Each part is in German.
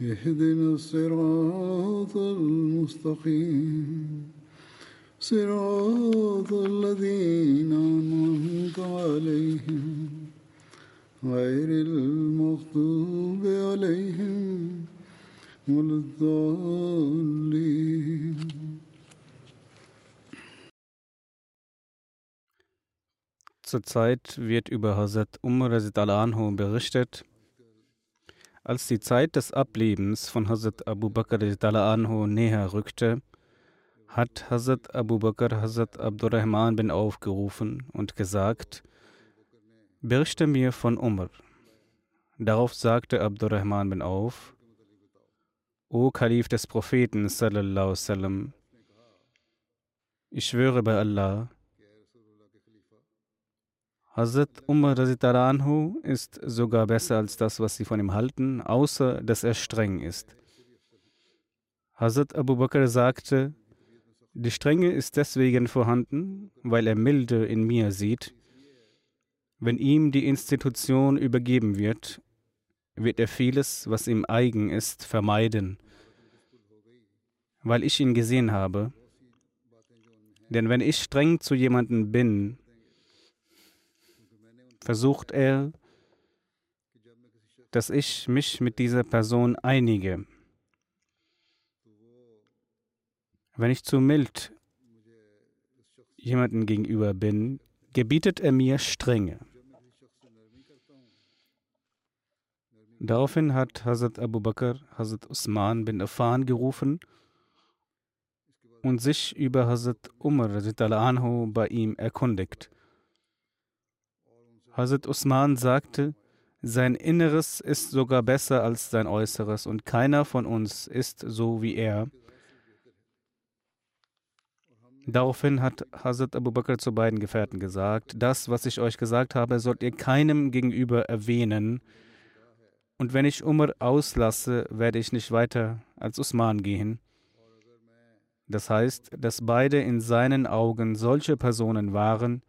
اهدنا الصراط المستقيم صراط الذين أنعمت عليهم غير المغضوب عليهم ولا الضالين Zurzeit wird über Hazrat Umar anhu berichtet, als die Zeit des Ablebens von Hazrat Abu Bakr anhu näher rückte, hat Hazrat Abu Bakr Hazrat Abdurrahman bin aufgerufen und gesagt, berichte mir von Umar. Darauf sagte Abdurrahman bin auf, O Kalif des Propheten sallallahu sallam, ich schwöre bei Allah, Hazrat Umar anhu ist sogar besser als das, was sie von ihm halten, außer dass er streng ist. Hazrat Abu Bakr sagte, die Strenge ist deswegen vorhanden, weil er Milde in mir sieht. Wenn ihm die Institution übergeben wird, wird er vieles, was ihm eigen ist, vermeiden, weil ich ihn gesehen habe. Denn wenn ich streng zu jemandem bin, versucht er, dass ich mich mit dieser Person einige. Wenn ich zu mild jemandem gegenüber bin, gebietet er mir Strenge. Daraufhin hat Hazrat Abu Bakr Hazrat Usman bin Affan gerufen und sich über Hazrat Umar bei ihm erkundigt. Hazrat Usman sagte, sein Inneres ist sogar besser als sein Äußeres und keiner von uns ist so wie er. Daraufhin hat Hazrat Abu Bakr zu beiden Gefährten gesagt, das, was ich euch gesagt habe, sollt ihr keinem gegenüber erwähnen. Und wenn ich Umar auslasse, werde ich nicht weiter als Usman gehen. Das heißt, dass beide in seinen Augen solche Personen waren,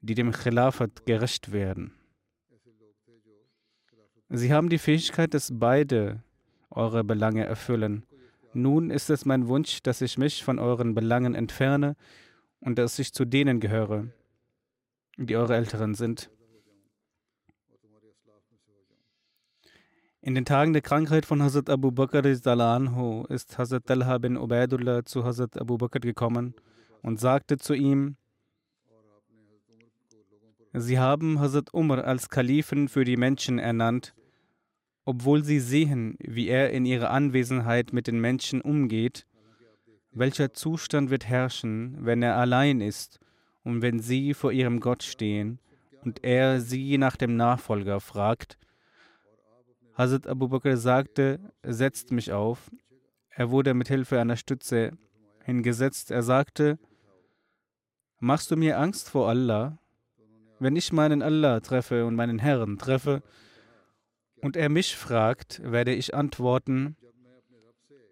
die dem Khilafat gerecht werden. Sie haben die Fähigkeit, dass beide eure Belange erfüllen. Nun ist es mein Wunsch, dass ich mich von euren Belangen entferne und dass ich zu denen gehöre, die eure Älteren sind. In den Tagen der Krankheit von Hazrat Abu Bakr anhu ist Hazrat Talha bin Ubaidullah zu Hazrat Abu Bakr gekommen und sagte zu ihm, Sie haben Hazrat Umar als Kalifen für die Menschen ernannt obwohl sie sehen, wie er in ihrer Anwesenheit mit den Menschen umgeht, welcher Zustand wird herrschen, wenn er allein ist und wenn sie vor ihrem Gott stehen und er sie nach dem Nachfolger fragt. Hazrat Abu Bakr sagte, setzt mich auf. Er wurde mit Hilfe einer Stütze hingesetzt. Er sagte, machst du mir Angst vor Allah? Wenn ich meinen Allah treffe und meinen Herrn treffe, und er mich fragt, werde ich antworten,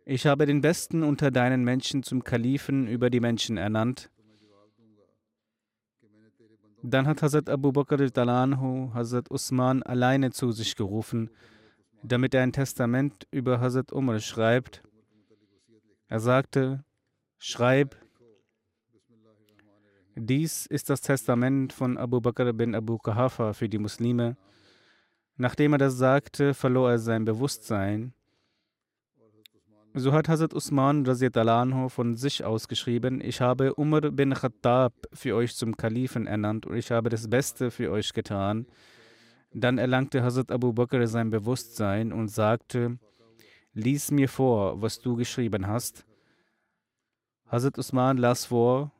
ich habe den Besten unter deinen Menschen zum Kalifen über die Menschen ernannt. Dann hat Hazrat Abu Bakr al-Dalanhu Hazrat Usman alleine zu sich gerufen, damit er ein Testament über Hazrat Umar schreibt. Er sagte, schreib, dies ist das Testament von Abu Bakr bin Abu Kahafa für die Muslime. Nachdem er das sagte, verlor er sein Bewusstsein. So hat Hazrat Usman anhu von sich aus geschrieben, ich habe Umar bin Khattab für euch zum Kalifen ernannt und ich habe das Beste für euch getan. Dann erlangte Hazrat Abu Bakr sein Bewusstsein und sagte, lies mir vor, was du geschrieben hast. Hazrat Usman las vor,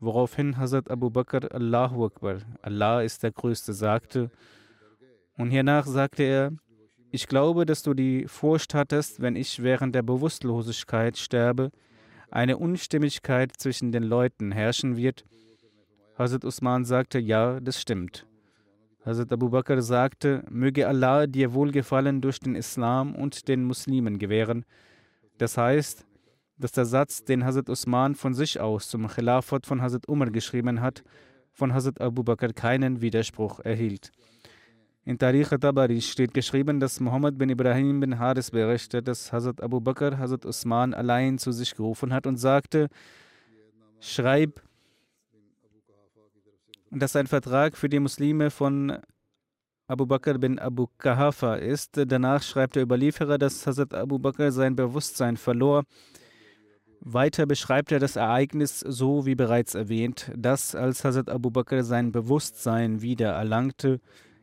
woraufhin Hazrat Abu Bakr Allahu Akbar, Allah ist der Größte, sagte. Und hiernach sagte er, ich glaube, dass du die Furcht hattest, wenn ich während der Bewusstlosigkeit sterbe, eine Unstimmigkeit zwischen den Leuten herrschen wird. Hazrat Usman sagte, ja, das stimmt. Hazrat Abu Bakr sagte, möge Allah dir Wohlgefallen durch den Islam und den Muslimen gewähren. Das heißt, dass der Satz, den Hazrat Usman von sich aus zum Khilafat von Hazrat Umar geschrieben hat, von Hazrat Abu Bakr keinen Widerspruch erhielt. In Tarikh Tabari steht geschrieben, dass Muhammad bin Ibrahim bin Haris berichtet, dass Hazrat Abu Bakr Hazrat Usman allein zu sich gerufen hat und sagte, schreib, dass ein Vertrag für die Muslime von Abu Bakr bin Abu Kahafa ist. Danach schreibt der Überlieferer, dass Hazrat Abu Bakr sein Bewusstsein verlor. Weiter beschreibt er das Ereignis so wie bereits erwähnt, dass als Hazrat Abu Bakr sein Bewusstsein wieder erlangte,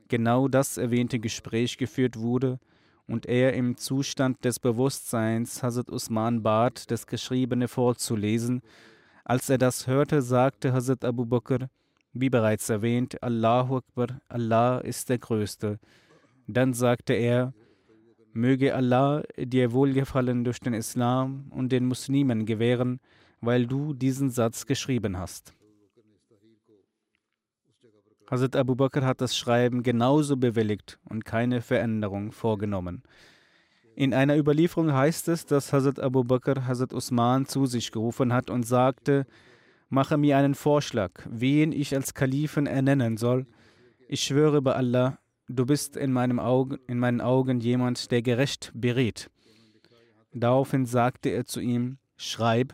genau das erwähnte Gespräch geführt wurde und er im Zustand des Bewusstseins Hazrat Usman bat, das Geschriebene vorzulesen. Als er das hörte, sagte Hazrat Abu Bakr, wie bereits erwähnt, Allahu Akbar, Allah ist der Größte. Dann sagte er, möge Allah dir Wohlgefallen durch den Islam und den Muslimen gewähren, weil du diesen Satz geschrieben hast. Hazrat Abu Bakr hat das Schreiben genauso bewilligt und keine Veränderung vorgenommen. In einer Überlieferung heißt es, dass Hazrat Abu Bakr Hazrat Usman zu sich gerufen hat und sagte, mache mir einen Vorschlag, wen ich als Kalifen ernennen soll. Ich schwöre bei Allah, du bist in, meinem Augen, in meinen Augen jemand, der gerecht berät. Daraufhin sagte er zu ihm, schreib.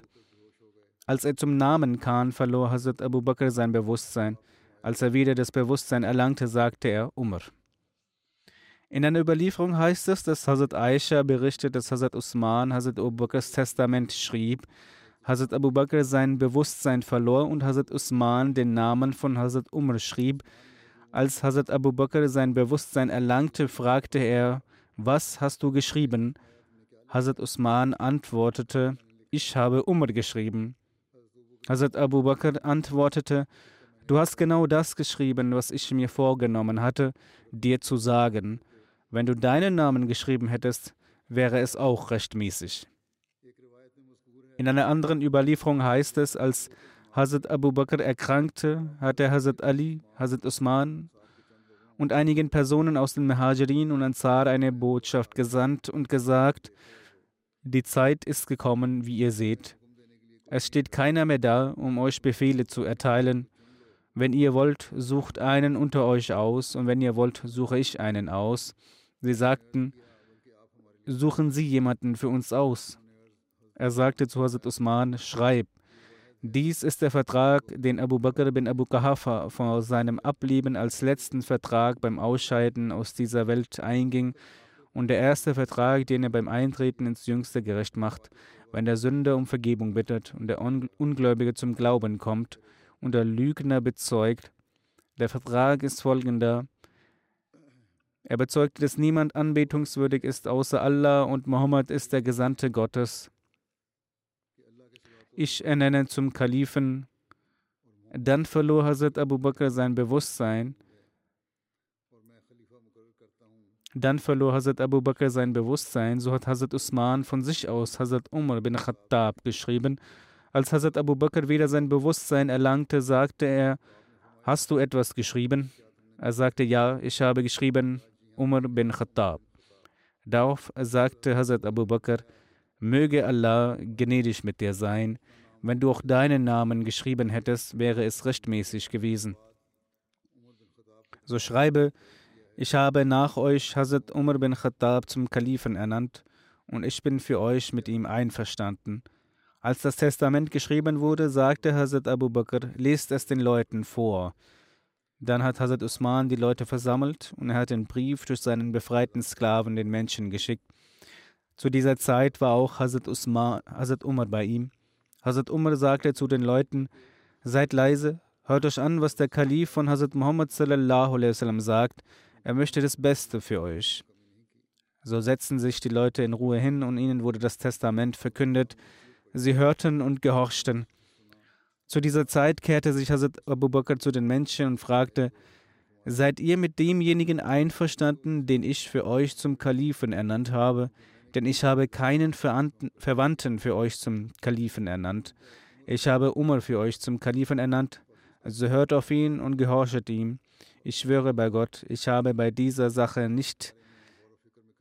Als er zum Namen kam, verlor Hazrat Abu Bakr sein Bewusstsein. Als er wieder das Bewusstsein erlangte, sagte er Umar. In einer Überlieferung heißt es, dass Hazrat Aisha berichtet, dass Hazrat Usman Hazrat Abu Bakrs Testament schrieb. Hazrat Abu Bakr sein Bewusstsein verlor und Hazrat Usman den Namen von Hazrat Umar schrieb. Als Hazrat Abu Bakr sein Bewusstsein erlangte, fragte er, was hast du geschrieben? Hazrat Usman antwortete, ich habe Umar geschrieben. Hazrat Abu Bakr antwortete, Du hast genau das geschrieben, was ich mir vorgenommen hatte, dir zu sagen. Wenn du deinen Namen geschrieben hättest, wäre es auch rechtmäßig. In einer anderen Überlieferung heißt es, als Hazrat Abu Bakr erkrankte, hatte Hazrat Ali, Hazrat Usman und einigen Personen aus den Mahajirin und Ansar eine Botschaft gesandt und gesagt, die Zeit ist gekommen, wie ihr seht. Es steht keiner mehr da, um euch Befehle zu erteilen. Wenn ihr wollt, sucht einen unter euch aus, und wenn ihr wollt, suche ich einen aus. Sie sagten, suchen Sie jemanden für uns aus. Er sagte zu Hazrat Usman, schreib. Dies ist der Vertrag, den Abu Bakr bin Abu Kahafa vor seinem Ableben als letzten Vertrag beim Ausscheiden aus dieser Welt einging und der erste Vertrag, den er beim Eintreten ins Jüngste gerecht macht, wenn der Sünder um Vergebung bittet und der Ungläubige zum Glauben kommt und der Lügner bezeugt. Der Vertrag ist folgender. Er bezeugt, dass niemand anbetungswürdig ist außer Allah und Mohammed ist der Gesandte Gottes. Ich ernenne zum Kalifen. Dann verlor Hazrat Abu Bakr sein Bewusstsein. Dann verlor Hazrat Abu Bakr sein Bewusstsein. So hat Hazrat Usman von sich aus Hazrat Umar bin Khattab geschrieben als Hazrat Abu Bakr wieder sein Bewusstsein erlangte, sagte er, Hast du etwas geschrieben? Er sagte, Ja, ich habe geschrieben, Umar bin Khattab. Darauf sagte Hazrat Abu Bakr, Möge Allah gnädig mit dir sein. Wenn du auch deinen Namen geschrieben hättest, wäre es rechtmäßig gewesen. So schreibe, ich habe nach euch Hazrat Umar bin Khattab zum Kalifen ernannt und ich bin für euch mit ihm einverstanden. Als das Testament geschrieben wurde, sagte Hazrat Abu Bakr, lest es den Leuten vor. Dann hat Hazrat Usman die Leute versammelt und er hat den Brief durch seinen befreiten Sklaven den Menschen geschickt. Zu dieser Zeit war auch Hazrat, Usman, Hazrat Umar bei ihm. Hazrat Umar sagte zu den Leuten, seid leise, hört euch an, was der Kalif von Hazrat Muhammad wasallam sagt. Er möchte das Beste für euch. So setzten sich die Leute in Ruhe hin und ihnen wurde das Testament verkündet. Sie hörten und gehorchten. Zu dieser Zeit kehrte sich Hazrat Abu Bakr zu den Menschen und fragte, Seid ihr mit demjenigen einverstanden, den ich für euch zum Kalifen ernannt habe? Denn ich habe keinen Verwandten für euch zum Kalifen ernannt. Ich habe Umar für euch zum Kalifen ernannt. Also hört auf ihn und gehorchet ihm. Ich schwöre bei Gott, ich habe bei dieser Sache nicht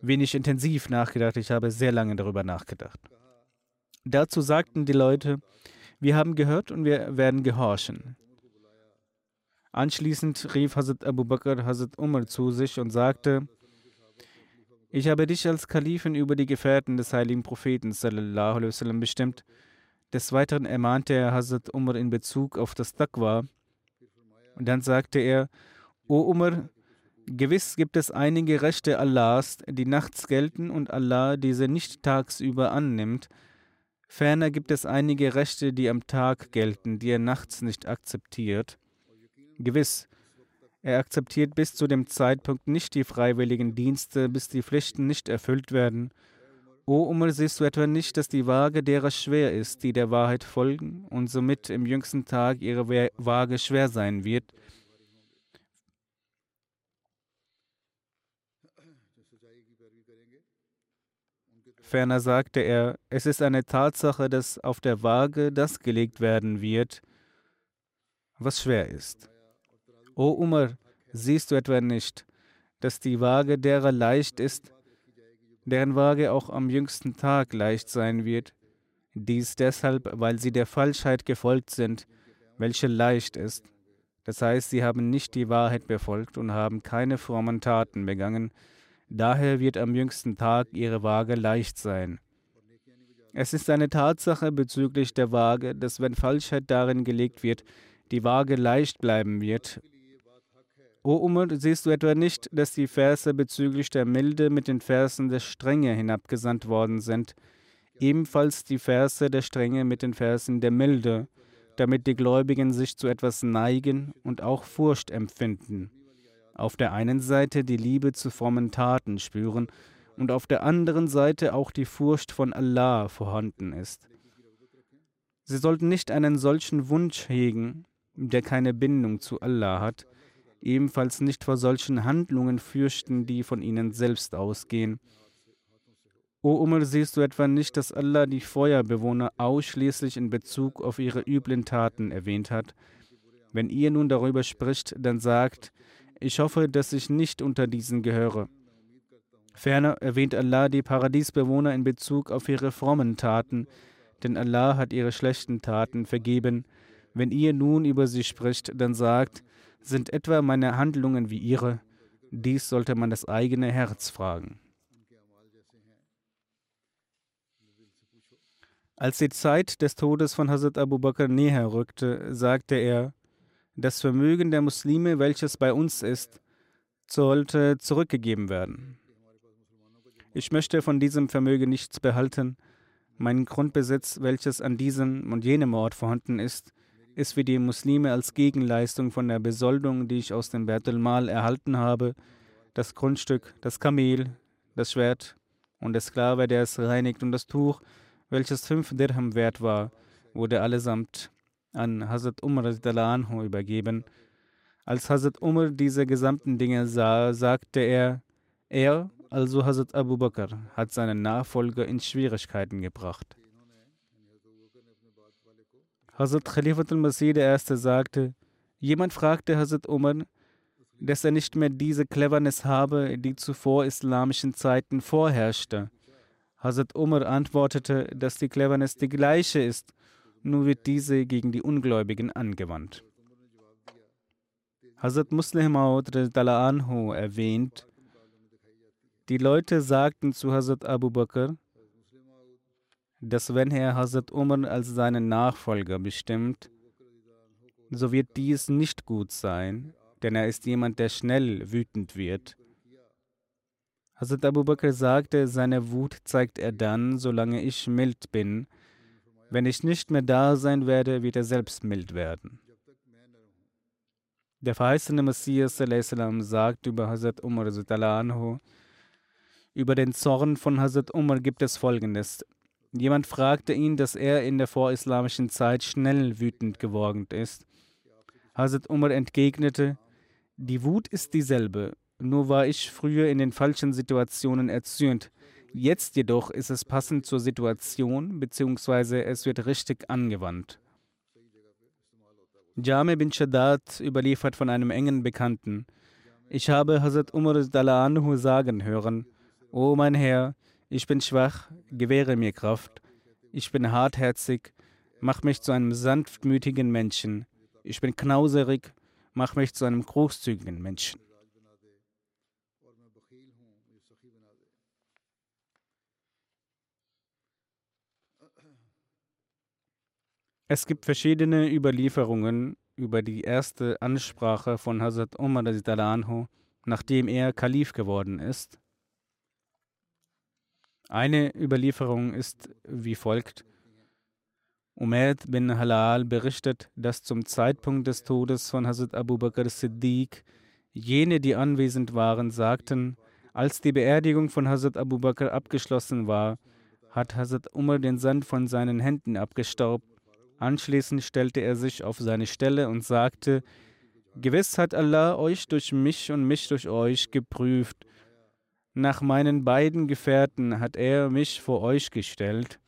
wenig intensiv nachgedacht, ich habe sehr lange darüber nachgedacht. Dazu sagten die Leute, wir haben gehört und wir werden gehorchen. Anschließend rief Hazrat Abu Bakr Hazrat Umar zu sich und sagte, ich habe dich als Kalifen über die Gefährten des heiligen Propheten sallam, bestimmt. Des Weiteren ermahnte er Hazrat Umar in Bezug auf das Taqwa. Und dann sagte er, O Umar, gewiss gibt es einige Rechte Allahs, die nachts gelten und Allah diese nicht tagsüber annimmt. Ferner gibt es einige Rechte, die am Tag gelten, die er nachts nicht akzeptiert. Gewiss, er akzeptiert bis zu dem Zeitpunkt nicht die freiwilligen Dienste, bis die Pflichten nicht erfüllt werden. O Umar, siehst du etwa nicht, dass die Waage derer schwer ist, die der Wahrheit folgen, und somit im jüngsten Tag ihre Waage schwer sein wird? Ferner sagte er, es ist eine Tatsache, dass auf der Waage das gelegt werden wird, was schwer ist. O Umar, siehst du etwa nicht, dass die Waage derer leicht ist, deren Waage auch am jüngsten Tag leicht sein wird? Dies deshalb, weil sie der Falschheit gefolgt sind, welche leicht ist. Das heißt, sie haben nicht die Wahrheit befolgt und haben keine frommen Taten begangen. Daher wird am jüngsten Tag ihre Waage leicht sein. Es ist eine Tatsache bezüglich der Waage, dass wenn Falschheit darin gelegt wird, die Waage leicht bleiben wird O Umar, siehst du etwa nicht, dass die Verse bezüglich der Milde mit den Versen der Strenge hinabgesandt worden sind? Ebenfalls die Verse der Strenge mit den Versen der Milde, damit die Gläubigen sich zu etwas neigen und auch Furcht empfinden. Auf der einen Seite die Liebe zu frommen Taten spüren und auf der anderen Seite auch die Furcht von Allah vorhanden ist. Sie sollten nicht einen solchen Wunsch hegen, der keine Bindung zu Allah hat, ebenfalls nicht vor solchen Handlungen fürchten, die von ihnen selbst ausgehen. O Umar, siehst du etwa nicht, dass Allah die Feuerbewohner ausschließlich in Bezug auf ihre üblen Taten erwähnt hat? Wenn ihr nun darüber spricht, dann sagt, ich hoffe, dass ich nicht unter diesen gehöre. Ferner erwähnt Allah die Paradiesbewohner in Bezug auf ihre frommen Taten, denn Allah hat ihre schlechten Taten vergeben. Wenn ihr nun über sie spricht, dann sagt, sind etwa meine Handlungen wie ihre? Dies sollte man das eigene Herz fragen. Als die Zeit des Todes von Hazrat Abu Bakr näher rückte, sagte er, das Vermögen der Muslime, welches bei uns ist, sollte zurückgegeben werden. Ich möchte von diesem Vermögen nichts behalten. Mein Grundbesitz, welches an diesem und jenem Ort vorhanden ist, ist für die Muslime als Gegenleistung von der Besoldung, die ich aus dem Bertel Mal erhalten habe, das Grundstück, das Kamel, das Schwert und der Sklave, der es reinigt und das Tuch, welches fünf Dirham wert war, wurde allesamt an Hazrat Umar anhu übergeben. Als Hazrat Umar diese gesamten Dinge sah, sagte er, er, also Hazrat Abu Bakr, hat seinen Nachfolger in Schwierigkeiten gebracht. Hazrat Khalifatul Masih I. sagte, jemand fragte Hazrat Umar, dass er nicht mehr diese Cleverness habe, die zuvor islamischen Zeiten vorherrschte. Hazrat Umar antwortete, dass die Cleverness die gleiche ist, nur wird diese gegen die Ungläubigen angewandt. Hazrat Muslim Maud anhu erwähnt, die Leute sagten zu Hazrat Abu Bakr, dass wenn er Hazrat Umar als seinen Nachfolger bestimmt, so wird dies nicht gut sein, denn er ist jemand, der schnell wütend wird. Hazrat Abu Bakr sagte, seine Wut zeigt er dann, solange ich mild bin. Wenn ich nicht mehr da sein werde, wird er selbst mild werden. Der verheißene Messias sagt über Hazrat Umar über den Zorn von Hazrat Umar gibt es folgendes. Jemand fragte ihn, dass er in der vorislamischen Zeit schnell wütend geworden ist. Hazrat Umar entgegnete, die Wut ist dieselbe, nur war ich früher in den falschen Situationen erzürnt. Jetzt jedoch ist es passend zur Situation, beziehungsweise es wird richtig angewandt. Jame bin Shaddad überliefert von einem engen Bekannten. Ich habe Hazrat Umar anhu sagen hören, O mein Herr, ich bin schwach, gewähre mir Kraft. Ich bin hartherzig, mach mich zu einem sanftmütigen Menschen. Ich bin knauserig, mach mich zu einem großzügigen Menschen. Es gibt verschiedene Überlieferungen über die erste Ansprache von Hazrat Umar, nachdem er Kalif geworden ist. Eine Überlieferung ist wie folgt. Umayd bin Halal berichtet, dass zum Zeitpunkt des Todes von Hazrat Abu Bakr Siddiq jene, die anwesend waren, sagten, als die Beerdigung von Hazrat Abu Bakr abgeschlossen war, hat Hazrat Umar den Sand von seinen Händen abgestaubt Anschließend stellte er sich auf seine Stelle und sagte, Gewiss hat Allah euch durch mich und mich durch euch geprüft. Nach meinen beiden Gefährten hat er mich vor euch gestellt.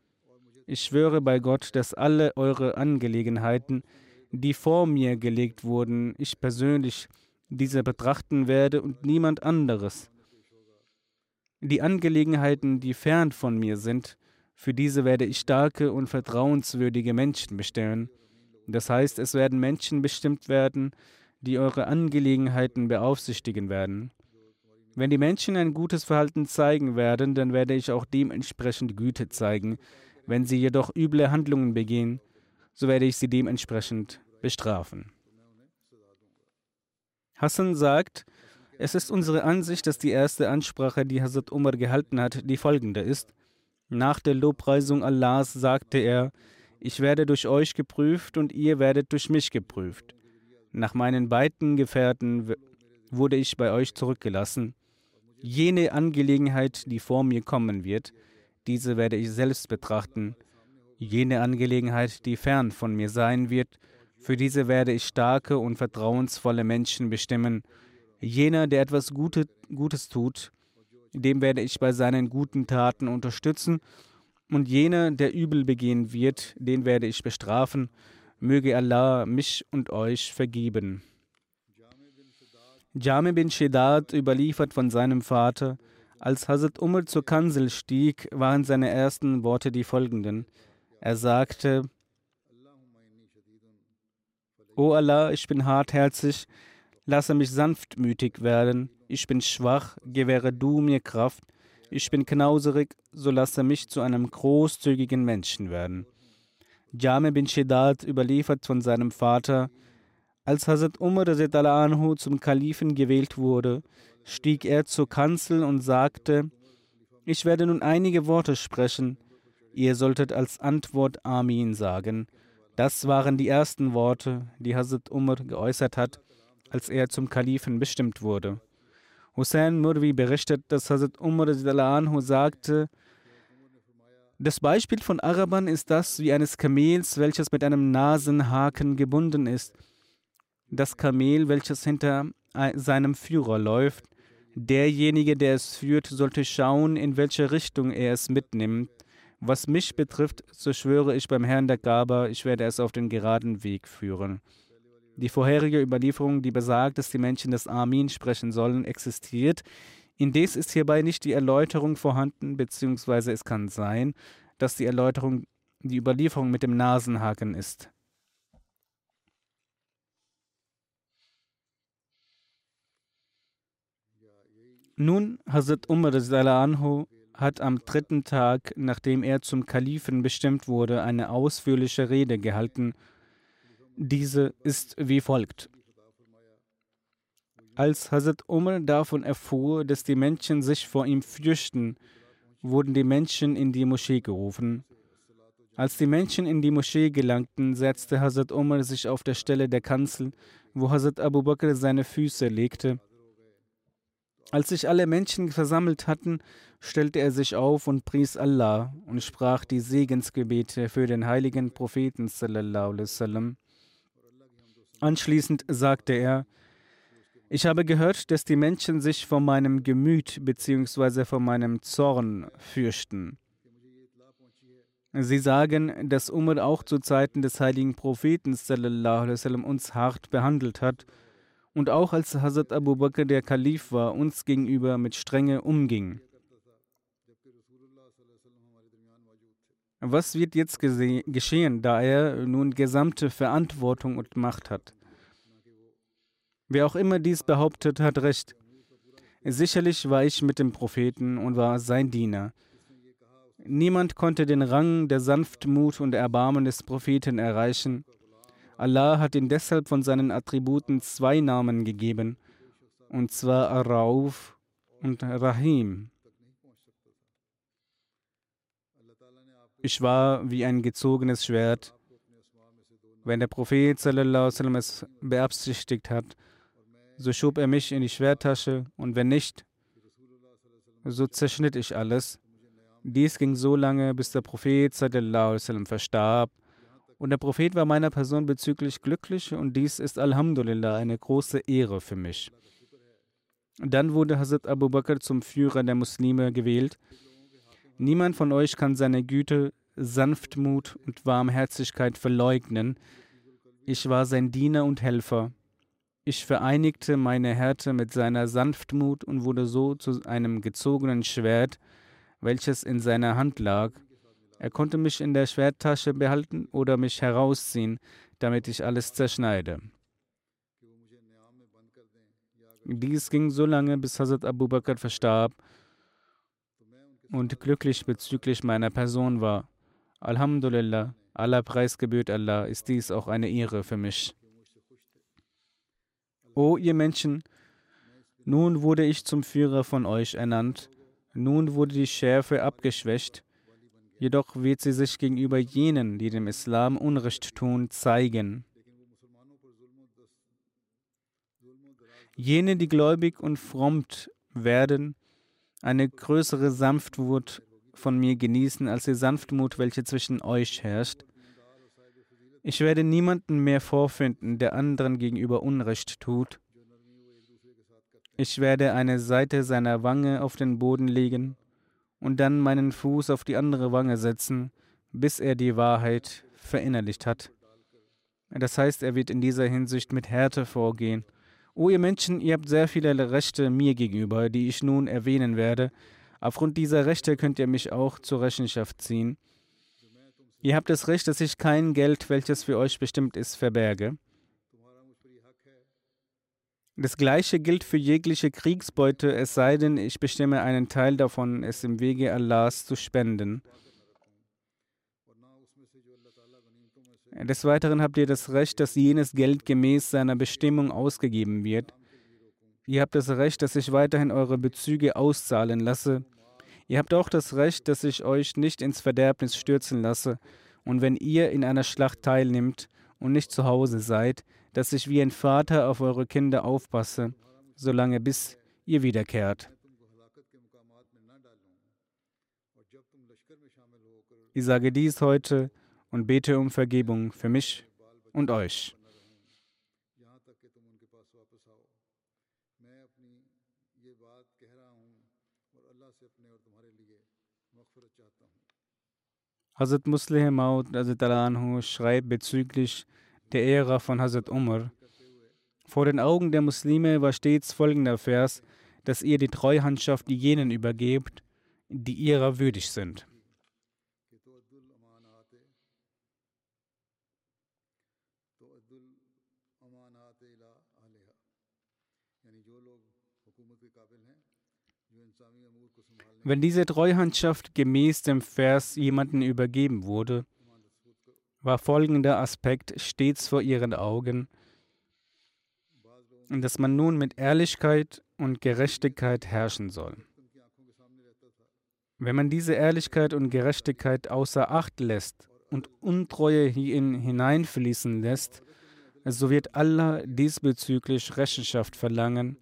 Ich schwöre bei Gott, dass alle eure Angelegenheiten, die vor mir gelegt wurden, ich persönlich diese betrachten werde und niemand anderes. Die Angelegenheiten, die fern von mir sind, für diese werde ich starke und vertrauenswürdige Menschen bestellen. Das heißt, es werden Menschen bestimmt werden, die eure Angelegenheiten beaufsichtigen werden. Wenn die Menschen ein gutes Verhalten zeigen werden, dann werde ich auch dementsprechend Güte zeigen. Wenn sie jedoch üble Handlungen begehen, so werde ich sie dementsprechend bestrafen. Hassan sagt, es ist unsere Ansicht, dass die erste Ansprache, die Hazrat Umar gehalten hat, die folgende ist. Nach der Lobpreisung Allahs sagte er, ich werde durch euch geprüft und ihr werdet durch mich geprüft. Nach meinen beiden Gefährten wurde ich bei euch zurückgelassen. Jene Angelegenheit, die vor mir kommen wird, diese werde ich selbst betrachten. Jene Angelegenheit, die fern von mir sein wird, für diese werde ich starke und vertrauensvolle Menschen bestimmen. Jener, der etwas Gutes, Gutes tut, dem werde ich bei seinen guten Taten unterstützen, und jener, der übel begehen wird, den werde ich bestrafen. Möge Allah mich und euch vergeben. Jami bin Shedat überliefert von seinem Vater, als Hazrat Umar zur Kanzel stieg, waren seine ersten Worte die folgenden. Er sagte, O Allah, ich bin hartherzig, lasse mich sanftmütig werden. Ich bin schwach, gewähre du mir Kraft. Ich bin knauserig, so lasse mich zu einem großzügigen Menschen werden. Jame bin Shedat überliefert von seinem Vater, als Hazrat Umar anhu zum Kalifen gewählt wurde, stieg er zur Kanzel und sagte, ich werde nun einige Worte sprechen, ihr solltet als Antwort Amin sagen. Das waren die ersten Worte, die Hazrat Umar geäußert hat, als er zum Kalifen bestimmt wurde. Hussein Murvi berichtet, dass Hazrat Umar anhu sagte, das Beispiel von Arabern ist das wie eines Kamels, welches mit einem Nasenhaken gebunden ist. Das Kamel, welches hinter seinem Führer läuft, derjenige, der es führt, sollte schauen, in welche Richtung er es mitnimmt. Was mich betrifft, so schwöre ich beim Herrn der Gaber, ich werde es auf den geraden Weg führen. Die vorherige Überlieferung, die besagt, dass die Menschen das Amin sprechen sollen, existiert. Indes ist hierbei nicht die Erläuterung vorhanden, beziehungsweise es kann sein, dass die Erläuterung die Überlieferung mit dem Nasenhaken ist. Nun, Hazrat Umar anhu hat am dritten Tag, nachdem er zum Kalifen bestimmt wurde, eine ausführliche Rede gehalten diese ist wie folgt. Als Hazrat Umar davon erfuhr, dass die Menschen sich vor ihm fürchten, wurden die Menschen in die Moschee gerufen. Als die Menschen in die Moschee gelangten, setzte Hazrat Umar sich auf der Stelle der Kanzel, wo Hazrat Abu Bakr seine Füße legte. Als sich alle Menschen versammelt hatten, stellte er sich auf und pries Allah und sprach die Segensgebete für den heiligen Propheten. Anschließend sagte er, ich habe gehört, dass die Menschen sich vor meinem Gemüt bzw. vor meinem Zorn fürchten. Sie sagen, dass Umar auch zu Zeiten des heiligen Propheten uns hart behandelt hat und auch als Hazrat Abu Bakr der Kalif war, uns gegenüber mit Strenge umging. Was wird jetzt geschehen, da er nun gesamte Verantwortung und Macht hat? Wer auch immer dies behauptet, hat recht. Sicherlich war ich mit dem Propheten und war sein Diener. Niemand konnte den Rang der Sanftmut und Erbarmen des Propheten erreichen. Allah hat ihm deshalb von seinen Attributen zwei Namen gegeben, und zwar Ar-Rauf und Rahim. Ich war wie ein gezogenes Schwert. Wenn der Prophet sallam, es beabsichtigt hat, so schob er mich in die Schwerttasche und wenn nicht, so zerschnitt ich alles. Dies ging so lange, bis der Prophet sallam, verstarb. Und der Prophet war meiner Person bezüglich glücklich und dies ist Alhamdulillah eine große Ehre für mich. Dann wurde Hazrat Abu Bakr zum Führer der Muslime gewählt. Niemand von euch kann seine Güte, Sanftmut und Warmherzigkeit verleugnen. Ich war sein Diener und Helfer. Ich vereinigte meine Härte mit seiner Sanftmut und wurde so zu einem gezogenen Schwert, welches in seiner Hand lag. Er konnte mich in der Schwerttasche behalten oder mich herausziehen, damit ich alles zerschneide. Dies ging so lange, bis Hazrat Abu Bakr verstarb und glücklich bezüglich meiner Person war. Alhamdulillah, aller Preis gebührt Allah, ist dies auch eine Ehre für mich. O ihr Menschen, nun wurde ich zum Führer von euch ernannt, nun wurde die Schärfe abgeschwächt, jedoch wird sie sich gegenüber jenen, die dem Islam Unrecht tun, zeigen. Jene, die gläubig und frommt werden, eine größere Sanftmut von mir genießen als die Sanftmut, welche zwischen euch herrscht. Ich werde niemanden mehr vorfinden, der anderen gegenüber Unrecht tut. Ich werde eine Seite seiner Wange auf den Boden legen und dann meinen Fuß auf die andere Wange setzen, bis er die Wahrheit verinnerlicht hat. Das heißt, er wird in dieser Hinsicht mit Härte vorgehen. O ihr Menschen, ihr habt sehr viele Rechte mir gegenüber, die ich nun erwähnen werde. Aufgrund dieser Rechte könnt ihr mich auch zur Rechenschaft ziehen. Ihr habt das Recht, dass ich kein Geld, welches für euch bestimmt ist, verberge. Das gleiche gilt für jegliche Kriegsbeute, es sei denn, ich bestimme einen Teil davon, es im Wege Allahs zu spenden. Des Weiteren habt ihr das Recht, dass jenes Geld gemäß seiner Bestimmung ausgegeben wird. Ihr habt das Recht, dass ich weiterhin eure Bezüge auszahlen lasse. Ihr habt auch das Recht, dass ich euch nicht ins Verderbnis stürzen lasse. Und wenn ihr in einer Schlacht teilnimmt und nicht zu Hause seid, dass ich wie ein Vater auf eure Kinder aufpasse, solange bis ihr wiederkehrt. Ich sage dies heute und bete um Vergebung für mich und euch. Hazrat Musleh Maud schreibt bezüglich der Ära von Hazrat Umar. Vor den Augen der Muslime war stets folgender Vers, dass ihr die Treuhandschaft jenen übergebt, die ihrer würdig sind. Wenn diese Treuhandschaft gemäß dem Vers jemanden übergeben wurde, war folgender Aspekt stets vor ihren Augen. dass man nun mit Ehrlichkeit und Gerechtigkeit herrschen soll. Wenn man diese Ehrlichkeit und Gerechtigkeit außer Acht lässt und Untreue hierin hineinfließen lässt, so wird Allah diesbezüglich Rechenschaft verlangen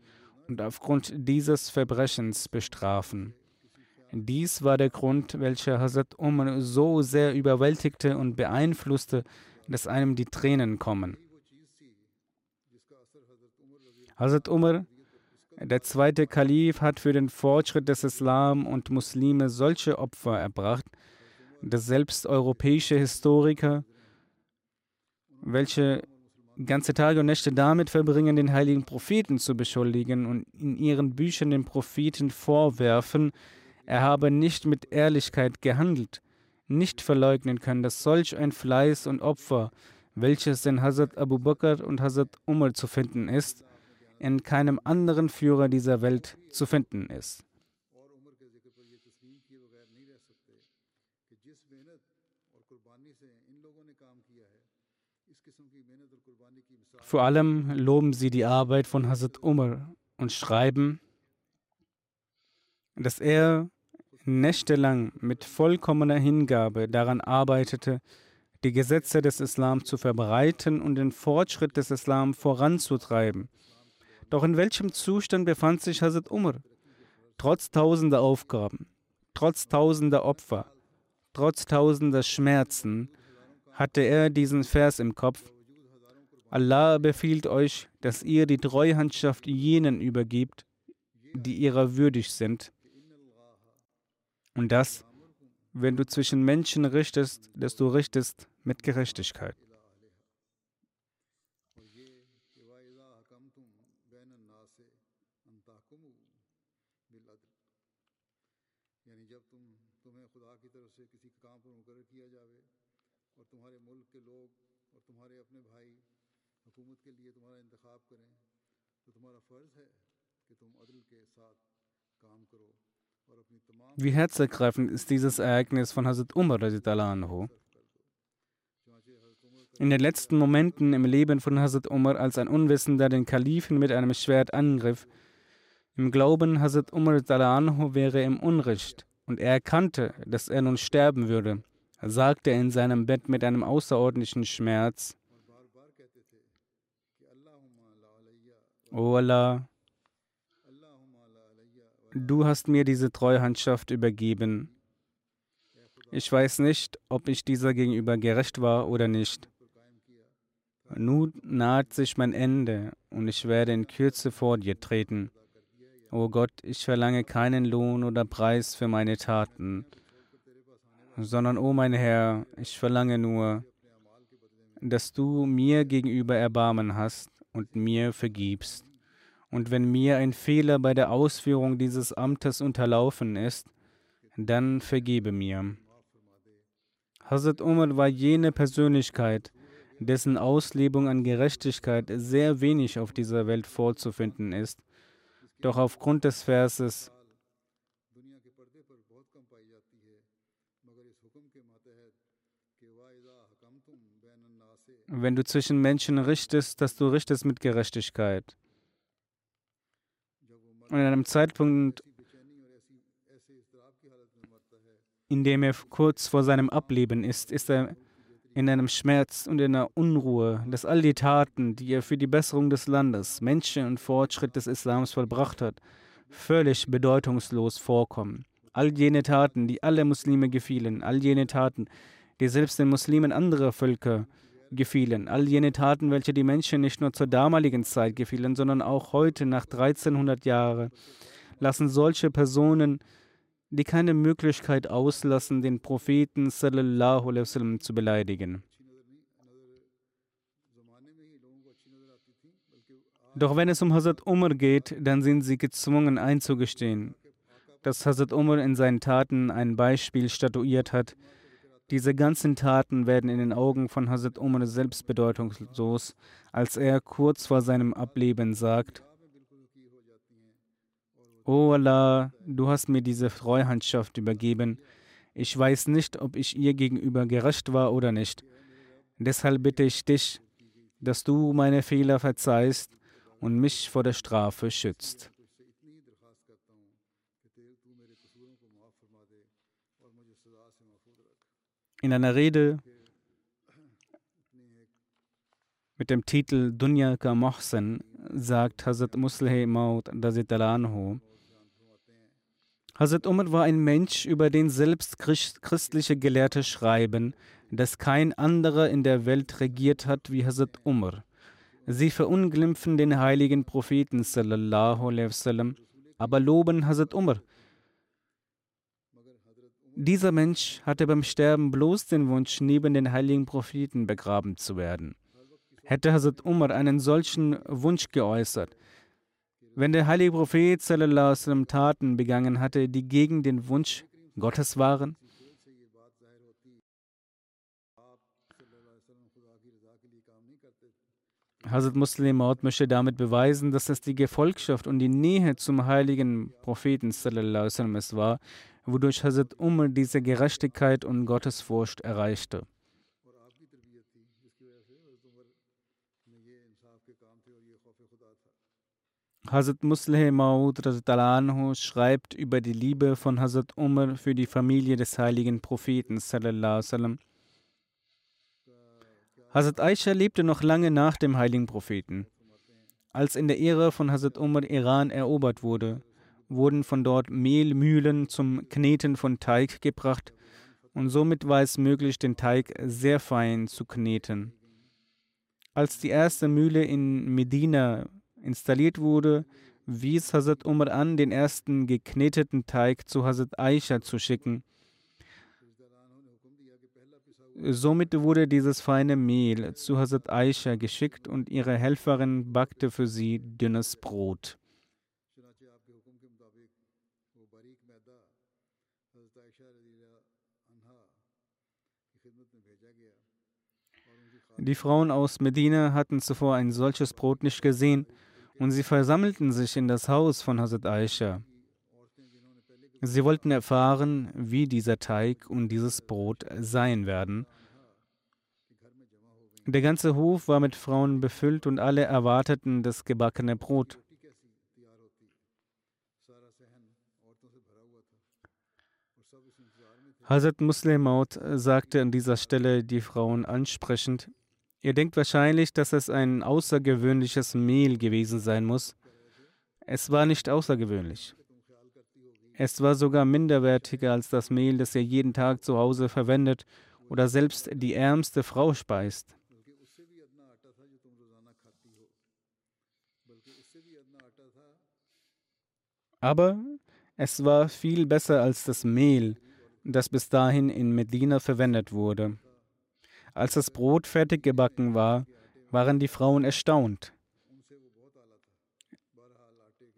und aufgrund dieses Verbrechens bestrafen. Dies war der Grund, welcher Hazrat Umar so sehr überwältigte und beeinflusste, dass einem die Tränen kommen. Hazrat Umar, der zweite Kalif, hat für den Fortschritt des Islam und Muslime solche Opfer erbracht, dass selbst europäische Historiker, welche ganze Tage und Nächte damit verbringen, den heiligen Propheten zu beschuldigen und in ihren Büchern den Propheten vorwerfen, er habe nicht mit Ehrlichkeit gehandelt, nicht verleugnen können, dass solch ein Fleiß und Opfer, welches in Hazrat Abu Bakr und Hazrat Umar zu finden ist, in keinem anderen Führer dieser Welt zu finden ist. Vor allem loben sie die Arbeit von Hazrat Umar und schreiben, dass er nächtelang mit vollkommener Hingabe daran arbeitete, die Gesetze des Islam zu verbreiten und den Fortschritt des Islam voranzutreiben. Doch in welchem Zustand befand sich Hazrat Umar? Trotz tausender Aufgaben, trotz tausender Opfer, trotz tausender Schmerzen hatte er diesen Vers im Kopf, Allah befiehlt euch, dass ihr die Treuhandschaft jenen übergibt, die ihrer würdig sind. Und dass, wenn du zwischen Menschen richtest, dass du richtest mit Gerechtigkeit. فرض ہے کہ تم عدل کے ساتھ کام کرو wie herzergreifend ist dieses Ereignis von Hazrat Umar anhu. In den letzten Momenten im Leben von Hazrat Umar, als ein Unwissender den Kalifen mit einem Schwert angriff, im Glauben, Hazrat Umar anhu wäre im Unrecht und er erkannte, dass er nun sterben würde, sagte er in seinem Bett mit einem außerordentlichen Schmerz, O Allah, du hast mir diese Treuhandschaft übergeben. Ich weiß nicht, ob ich dieser gegenüber gerecht war oder nicht. Nun naht sich mein Ende und ich werde in Kürze vor dir treten. O Gott, ich verlange keinen Lohn oder Preis für meine Taten, sondern, o mein Herr, ich verlange nur, dass du mir gegenüber Erbarmen hast und mir vergibst. Und wenn mir ein Fehler bei der Ausführung dieses Amtes unterlaufen ist, dann vergebe mir. Hazrat Umar war jene Persönlichkeit, dessen Auslebung an Gerechtigkeit sehr wenig auf dieser Welt vorzufinden ist. Doch aufgrund des Verses Wenn du zwischen Menschen richtest, dass du richtest mit Gerechtigkeit. Und in einem Zeitpunkt, in dem er kurz vor seinem Ableben ist, ist er in einem Schmerz und in einer Unruhe, dass all die Taten, die er für die Besserung des Landes, Menschen und Fortschritt des Islams vollbracht hat, völlig bedeutungslos vorkommen. All jene Taten, die alle Muslime gefielen, all jene Taten, die selbst den Muslimen anderer Völker gefielen. All jene Taten, welche die Menschen nicht nur zur damaligen Zeit gefielen, sondern auch heute nach 1300 Jahren, lassen solche Personen, die keine Möglichkeit auslassen, den Propheten sallallahu alaihi wasallam zu beleidigen. Doch wenn es um Hazrat Umar geht, dann sind sie gezwungen einzugestehen, dass Hazrat Umar in seinen Taten ein Beispiel statuiert hat, diese ganzen Taten werden in den Augen von Hazrat Umar selbst bedeutungslos, als er kurz vor seinem Ableben sagt, O Allah, du hast mir diese Treuhandschaft übergeben. Ich weiß nicht, ob ich ihr gegenüber gerecht war oder nicht. Deshalb bitte ich dich, dass du meine Fehler verzeihst und mich vor der Strafe schützt. In einer Rede mit dem Titel Dunya ka Mohsen sagt Hazrat Musleh Maud Anhu, Hazrat Umar war ein Mensch, über den selbst christliche Gelehrte schreiben, dass kein anderer in der Welt regiert hat wie Hazrat Umar. Sie verunglimpfen den heiligen Propheten sallallahu alaihi wasallam, aber loben Hazrat Umar. Dieser Mensch hatte beim Sterben bloß den Wunsch, neben den heiligen Propheten begraben zu werden. Hätte Hazrat Umar einen solchen Wunsch geäußert, wenn der heilige Prophet sallam, Taten begangen hatte, die gegen den Wunsch Gottes waren, Hazrat Muslim Maud möchte damit beweisen, dass es die Gefolgschaft und die Nähe zum heiligen Propheten sallam, es war, wodurch Hazrat Umar diese Gerechtigkeit und Gottesfurcht erreichte. Hazrat Musleh Maud anhu schreibt über die Liebe von Hazrat Umar für die Familie des heiligen Propheten. Hazrat Aisha lebte noch lange nach dem heiligen Propheten. Als in der Ära von Hazrat Umar Iran erobert wurde, wurden von dort Mehlmühlen zum Kneten von Teig gebracht und somit war es möglich, den Teig sehr fein zu kneten. Als die erste Mühle in Medina installiert wurde, wies Hazrat Umar an, den ersten gekneteten Teig zu Hazrat Aisha zu schicken. Somit wurde dieses feine Mehl zu Hazrat Aisha geschickt und ihre Helferin backte für sie dünnes Brot. Die Frauen aus Medina hatten zuvor ein solches Brot nicht gesehen und sie versammelten sich in das Haus von Hazrat Aisha. Sie wollten erfahren, wie dieser Teig und dieses Brot sein werden. Der ganze Hof war mit Frauen befüllt und alle erwarteten das gebackene Brot. Hazrat Muslim Maud sagte an dieser Stelle die Frauen ansprechend, Ihr denkt wahrscheinlich, dass es ein außergewöhnliches Mehl gewesen sein muss. Es war nicht außergewöhnlich. Es war sogar minderwertiger als das Mehl, das ihr jeden Tag zu Hause verwendet oder selbst die ärmste Frau speist. Aber es war viel besser als das Mehl, das bis dahin in Medina verwendet wurde. Als das Brot fertig gebacken war, waren die Frauen erstaunt.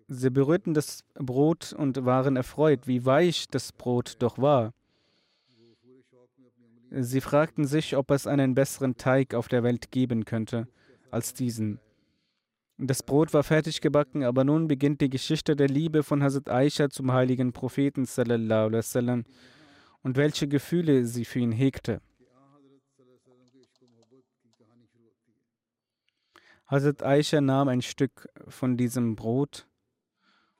Sie berührten das Brot und waren erfreut, wie weich das Brot doch war. Sie fragten sich, ob es einen besseren Teig auf der Welt geben könnte als diesen. Das Brot war fertig gebacken, aber nun beginnt die Geschichte der Liebe von Hazrat Aisha zum heiligen Propheten und welche Gefühle sie für ihn hegte. Hazrat Aisha nahm ein Stück von diesem Brot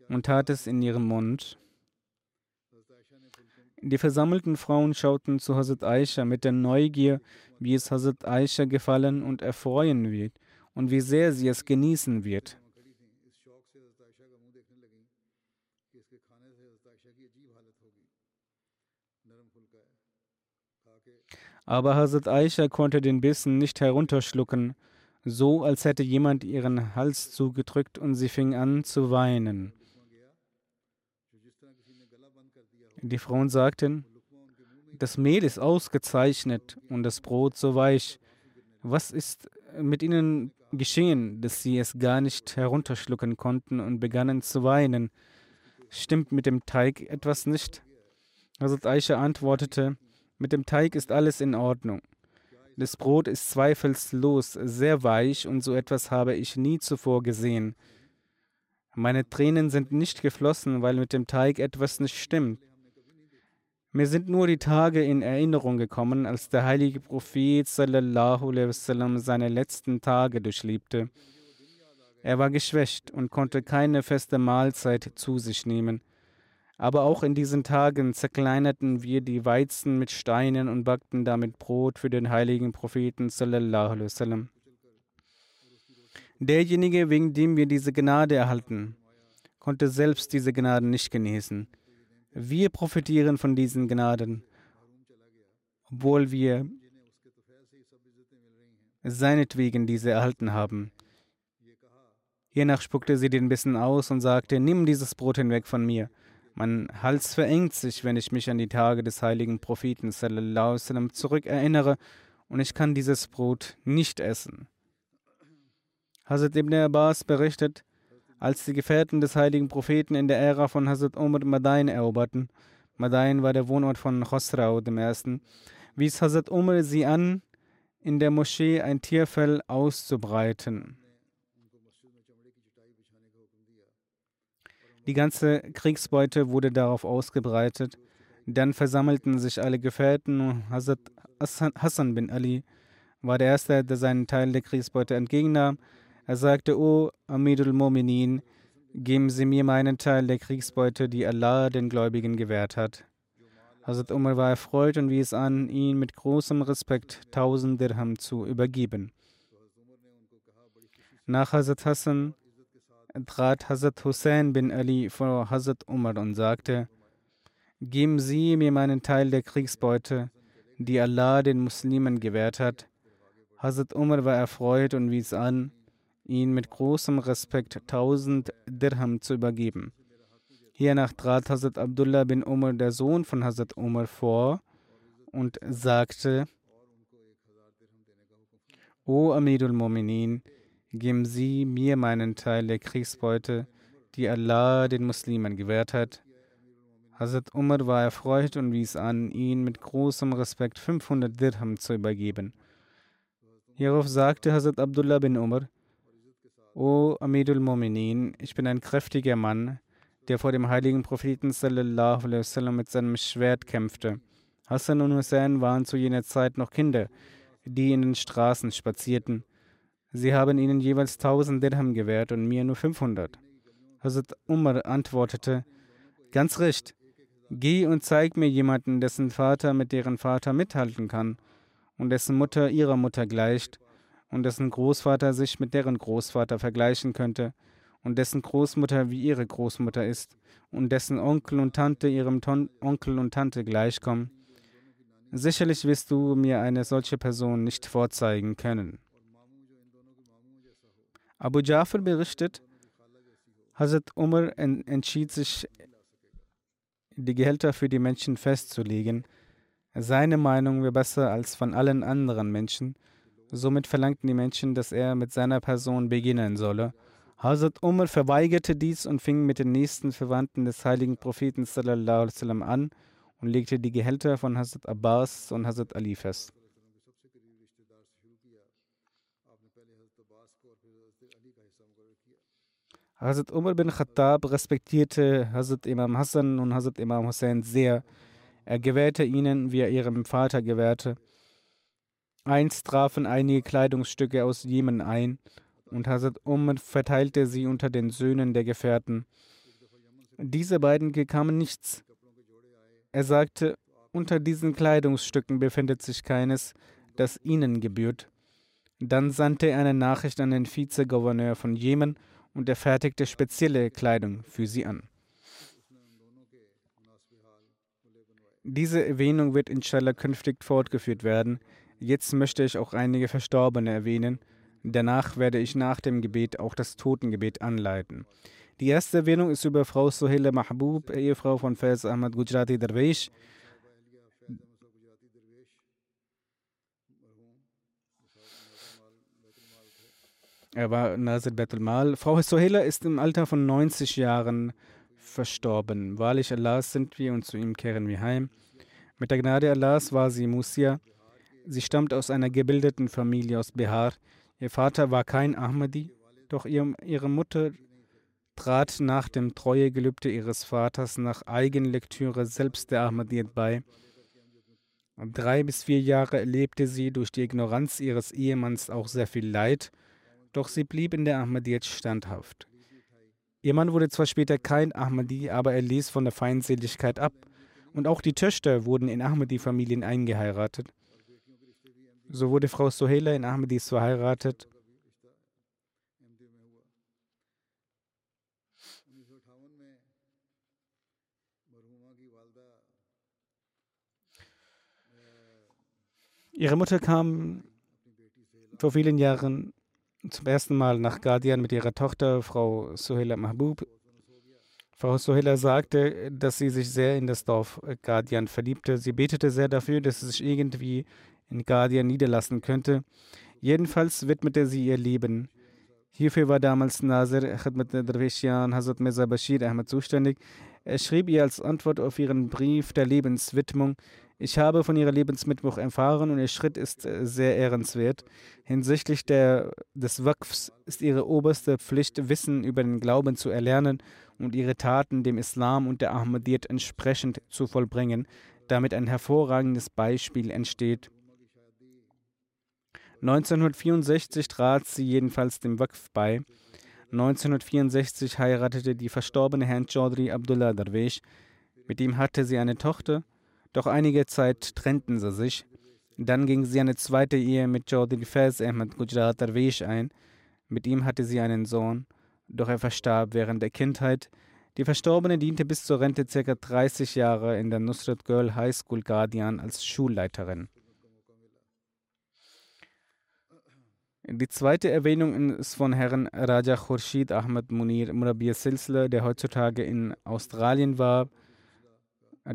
und tat es in ihren Mund. Die versammelten Frauen schauten zu Hazrat Aisha mit der Neugier, wie es Hazrat Aisha gefallen und erfreuen wird und wie sehr sie es genießen wird. Aber Hazrat Aisha konnte den Bissen nicht herunterschlucken so als hätte jemand ihren Hals zugedrückt und sie fing an zu weinen. Die Frauen sagten, das Mehl ist ausgezeichnet und das Brot so weich. Was ist mit ihnen geschehen, dass sie es gar nicht herunterschlucken konnten und begannen zu weinen? Stimmt mit dem Teig etwas nicht? Hazrat Aisha antwortete, mit dem Teig ist alles in Ordnung. Das Brot ist zweifellos sehr weich und so etwas habe ich nie zuvor gesehen. Meine Tränen sind nicht geflossen, weil mit dem Teig etwas nicht stimmt. Mir sind nur die Tage in Erinnerung gekommen, als der heilige Prophet wasallam seine letzten Tage durchlebte. Er war geschwächt und konnte keine feste Mahlzeit zu sich nehmen. Aber auch in diesen Tagen zerkleinerten wir die Weizen mit Steinen und backten damit Brot für den heiligen Propheten. Derjenige, wegen dem wir diese Gnade erhalten, konnte selbst diese Gnaden nicht genießen. Wir profitieren von diesen Gnaden, obwohl wir seinetwegen diese erhalten haben. Hiernach spuckte sie den Bissen aus und sagte, nimm dieses Brot hinweg von mir. Mein Hals verengt sich, wenn ich mich an die Tage des heiligen Propheten sallam, zurückerinnere und ich kann dieses Brot nicht essen. Hazrat ibn Abbas berichtet, als die Gefährten des heiligen Propheten in der Ära von Hazrat Umar Madain eroberten, Madain war der Wohnort von Khosrau dem Ersten, wies Hazrat Umar sie an, in der Moschee ein Tierfell auszubreiten. Die ganze Kriegsbeute wurde darauf ausgebreitet. Dann versammelten sich alle Gefährten und Hazrat Hassan bin Ali war der Erste, der seinen Teil der Kriegsbeute entgegennahm. Er sagte, O Amidul Mominin, geben Sie mir meinen Teil der Kriegsbeute, die Allah den Gläubigen gewährt hat. Hazrat Umar war erfreut und wies an, ihn mit großem Respekt 1000 Dirham zu übergeben. Nach Hazrat Hassan trat Hazrat Hussein bin Ali vor Hazrat Umar und sagte, Geben Sie mir meinen Teil der Kriegsbeute, die Allah den Muslimen gewährt hat. Hazrat Umar war erfreut und wies an, ihn mit großem Respekt 1000 Dirham zu übergeben. Hiernach trat Hazrat Abdullah bin Umar, der Sohn von Hazrat Umar, vor und sagte, O Amidul Mominin, geben Sie mir meinen Teil der Kriegsbeute, die Allah den Muslimen gewährt hat. Hazrat Umar war erfreut und wies an, ihn mit großem Respekt 500 Dirham zu übergeben. Hierauf sagte Hazrat Abdullah bin Umar, O Amidul Mominin, ich bin ein kräftiger Mann, der vor dem heiligen Propheten sallallahu alaihi wasallam mit seinem Schwert kämpfte. Hassan und Hussein waren zu jener Zeit noch Kinder, die in den Straßen spazierten. Sie haben ihnen jeweils 1000 Dirham gewährt und mir nur 500. Hazrat Umar antwortete, ganz recht, geh und zeig mir jemanden, dessen Vater mit deren Vater mithalten kann und dessen Mutter ihrer Mutter gleicht und dessen Großvater sich mit deren Großvater vergleichen könnte und dessen Großmutter wie ihre Großmutter ist und dessen Onkel und Tante ihrem Ton Onkel und Tante gleichkommen. Sicherlich wirst du mir eine solche Person nicht vorzeigen können. Abu Jafar berichtet, Hazrat Umar entschied sich, die Gehälter für die Menschen festzulegen. Seine Meinung wäre besser als von allen anderen Menschen. Somit verlangten die Menschen, dass er mit seiner Person beginnen solle. Hazrat Umar verweigerte dies und fing mit den nächsten Verwandten des heiligen Propheten an und legte die Gehälter von Hazrat Abbas und Hazrat Ali fest. Hazrat Umar bin Khattab respektierte Hazrat Imam Hassan und Hazrat Imam Hussein sehr. Er gewährte ihnen, wie er ihrem Vater gewährte. Einst trafen einige Kleidungsstücke aus Jemen ein und Hazrat Umar verteilte sie unter den Söhnen der Gefährten. Diese beiden bekamen nichts. Er sagte, unter diesen Kleidungsstücken befindet sich keines, das ihnen gebührt. Dann sandte er eine Nachricht an den Vizegouverneur von Jemen und er fertigte spezielle Kleidung für sie an. Diese Erwähnung wird inshallah künftig fortgeführt werden. Jetzt möchte ich auch einige Verstorbene erwähnen. Danach werde ich nach dem Gebet auch das Totengebet anleiten. Die erste Erwähnung ist über Frau Sohele Mahbub, Ehefrau von Faiz Ahmad Gujarati Darwish. Er war Nazir Betul Mal. Frau Sohela ist im Alter von 90 Jahren verstorben. Wahrlich Allah sind wir und zu ihm kehren wir heim. Mit der Gnade Allahs war sie Musia. Sie stammt aus einer gebildeten Familie aus Bihar. Ihr Vater war kein Ahmadi, doch ihr, ihre Mutter trat nach dem Treuegelübde ihres Vaters nach Eigenlektüre selbst der Ahmadiyyat bei. Drei bis vier Jahre erlebte sie durch die Ignoranz ihres Ehemanns auch sehr viel Leid Doch sie blieb in der Ahmadiyyat standhaft. Ihr Mann wurde zwar später kein Ahmadi, aber er ließ von der Feindseligkeit ab. Und auch die Töchter wurden in Ahmadi-Familien eingeheiratet. So wurde Frau Sohela in Ahmadis verheiratet. Ihre Mutter kam vor vielen Jahren zum ersten Mal nach Guardian mit ihrer Tochter, Frau Sohela Mahbub. Frau Sohela sagte, dass sie sich sehr in das Dorf Guardian verliebte. Sie betete sehr dafür, dass sie sich irgendwie in Guardian niederlassen könnte. Jedenfalls widmete sie ihr Leben. Hierfür war damals Nasir Khadmat Darwishian Hazrat Mirza Bashir Ahmad zuständig. Er schrieb ihr als Antwort auf ihren Brief der Lebenswidmung, ich habe von ihrer Lebensmitwoch erfahren und ihr Schritt ist äh, sehr ehrenswert. Hinsichtlich der, des Waqfs ist ihre oberste Pflicht, Wissen über den Glauben zu erlernen und ihre Taten dem Islam und der Ahmadiyyat entsprechend zu vollbringen, damit ein hervorragendes Beispiel entsteht. 1964 trat sie jedenfalls dem Waqf bei. 1964 heiratete die verstorbene Herrn Chaudhry Abdullah Darwish. Mit ihm hatte sie eine Tochter doch einige Zeit trennten sie sich. Dann ging sie eine zweite Ehe mit Chaudhry Faiz Ahmed Gujarat Darwish ein. Mit ihm hatte sie einen Sohn, doch er verstarb während der Kindheit. Die Verstorbene diente bis zur Rente ca. 30 Jahre in der Nusrat Girl High School Guardian als Schulleiterin. Die zweite Erwähnung ist von Herrn Raja Khurshid Ahmed Munir Murabia Silsla, der heutzutage in Australien war.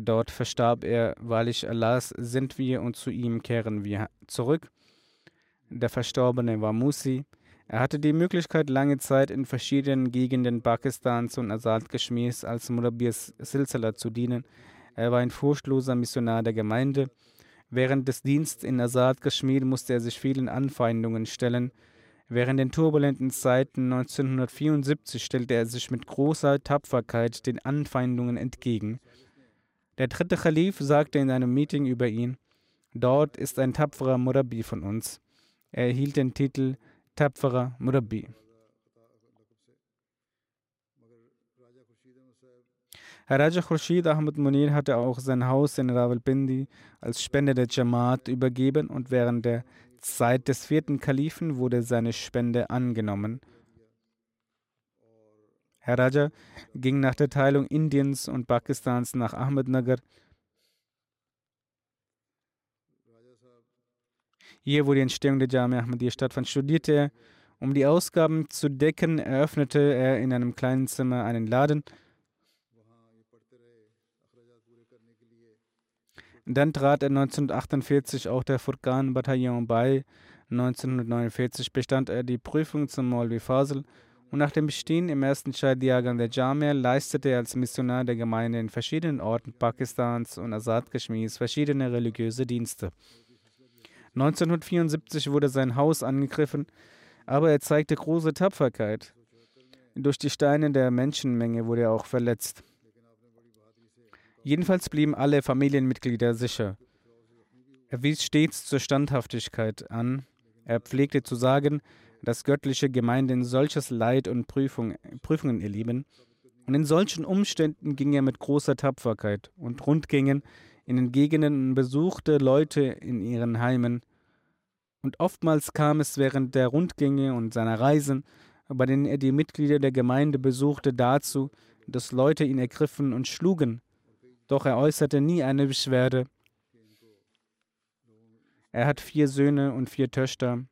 Dort verstarb er, wahrlich Allahs sind wir und zu ihm kehren wir zurück. Der Verstorbene war Musi. Er hatte die Möglichkeit, lange Zeit in verschiedenen Gegenden Pakistans und Azad Kashmirs als Murabias Silsala zu dienen. Er war ein furchtloser Missionar der Gemeinde. Während des Dienstes in Azad Kashmir musste er sich vielen Anfeindungen stellen. Während den turbulenten Zeiten 1974 stellte er sich mit großer Tapferkeit den Anfeindungen entgegen. Der dritte Khalif sagte in einem Meeting über ihn, dort ist ein tapferer Murabi von uns. Er erhielt den Titel tapferer Murabi. Herr Raja Khurshid Ahmad Munir hatte auch sein Haus in Rawalpindi als Spende der Jamaat übergeben und während der Zeit des vierten Kalifen wurde seine Spende angenommen. Herr Raja ging nach der Teilung Indiens und Pakistans nach Ahmednagar. Hier, wo die Entstehung der Jamia Ahmadiyya stattfand, studierte er. Um die Ausgaben zu decken, eröffnete er in einem kleinen Zimmer einen Laden. Dann trat er 1948 auch der Furkan-Bataillon bei. 1949 bestand er die Prüfung zum Maulvi Fasel und nach dem Bestehen im ersten Shahid-Jahrgang der Jamia leistete er als Missionar der Gemeinde in verschiedenen Orten Pakistans und Azad Kashmirs verschiedene religiöse Dienste. 1974 wurde sein Haus angegriffen, aber er zeigte große Tapferkeit. Durch die Steine der Menschenmenge wurde er auch verletzt. Jedenfalls blieben alle Familienmitglieder sicher. Er wies stets zur Standhaftigkeit an. Er pflegte zu sagen, dass göttliche Gemeinden solches Leid und Prüfung, Prüfungen erleben. Und in solchen Umständen ging er mit großer Tapferkeit und Rundgängen in den Gegenden und besuchte Leute in ihren Heimen. Und oftmals kam es während der Rundgänge und seiner Reisen, bei denen er die Mitglieder der Gemeinde besuchte, dazu, dass Leute ihn ergriffen und schlugen. Doch er äußerte nie eine Beschwerde. Er hat vier Söhne und vier Töchter.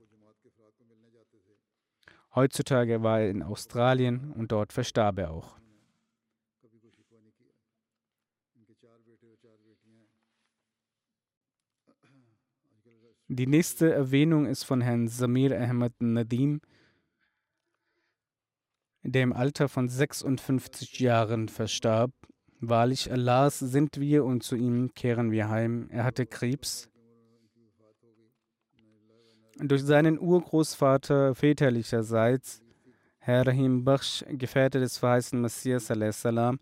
Heutzutage war er in Australien und dort verstarb er auch. Die nächste Erwähnung ist von Herrn Samir Ahmed Nadim, der im Alter von 56 Jahren verstarb. Wahrlich Allahs sind wir und zu ihm kehren wir heim. Er hatte Krebs, durch seinen Urgroßvater väterlicherseits, Herr Rahim Bakhsh, Gefährte des verheißenen Messias, salam,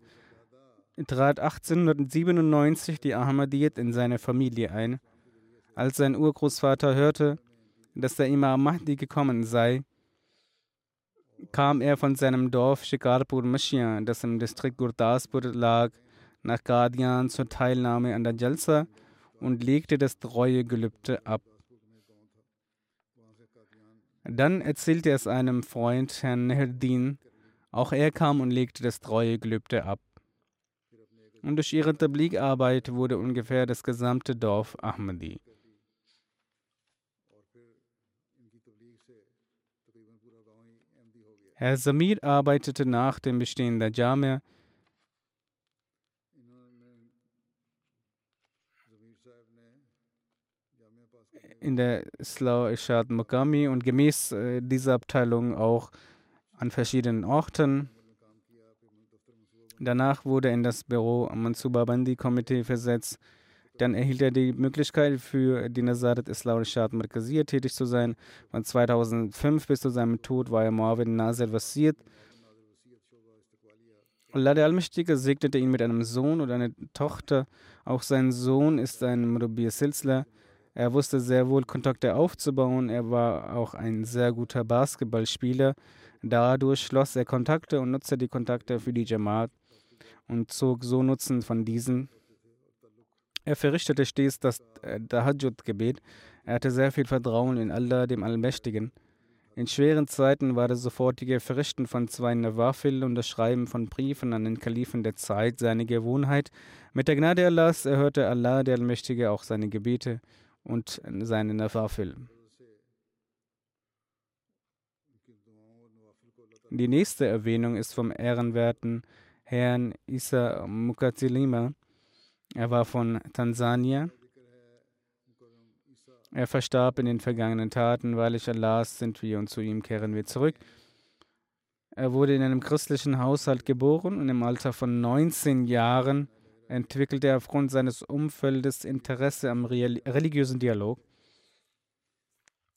trat 1897 die Ahmadiyyat in seine Familie ein. Als sein Urgroßvater hörte, dass der Imam Mahdi gekommen sei, kam er von seinem Dorf Shikarpur Mashia, das im Distrikt Gurdaspur lag, nach Qadian zur Teilnahme an der Jalsa und legte das Treuegelübde ab. Dann erzählte er es einem Freund, Herrn Nehrdin. Auch er kam und legte das Treuegelübde ab. Und durch ihre Tabligarbeit wurde ungefähr das gesamte Dorf Ahmadi. Herr Samir arbeitete nach dem Bestehen der Jamia in der Islau Ishad Mukami und gemäß äh, dieser Abteilung auch an verschiedenen Orten. Danach wurde er in das Büro Mansuba Bandi Komitee versetzt. Dann erhielt er die Möglichkeit, für die Nazaret Islau Ishad Markazir tätig zu sein. Von 2005 bis zu seinem Tod war er Muawin Nazir Wasiert. Allah der Allmächtige segnete ihn mit einem Sohn und einer Tochter. Auch sein Sohn ist ein Murabbi Silsla. Er wusste sehr wohl, Kontakte aufzubauen. Er war auch ein sehr guter Basketballspieler. Dadurch schloss er Kontakte und nutzte die Kontakte für die Jamaat und zog so Nutzen von diesen. Er verrichtete stets das äh, Tahajjud-Gebet. Er hatte sehr viel Vertrauen in Allah, dem Allmächtigen. In schweren Zeiten war das sofortige Verrichten von zwei Nawafil und das Schreiben von Briefen an den Kalifen der Zeit seine Gewohnheit. Mit der Gnade Allahs erhörte Allah, der Allmächtige, auch seine Gebete und seine Nawafil. Die nächste Erwähnung ist vom ehrenwerten Herrn Isa Mukatilima. Er war von Tansania. Er verstarb in den vergangenen Taten, weil ich Allahs sind wir und zu ihm kehren wir zurück. Er wurde in einem christlichen Haushalt geboren und im Alter von 19 Jahren entwickelte er aufgrund seines Umfeldes Interesse am religiösen Dialog.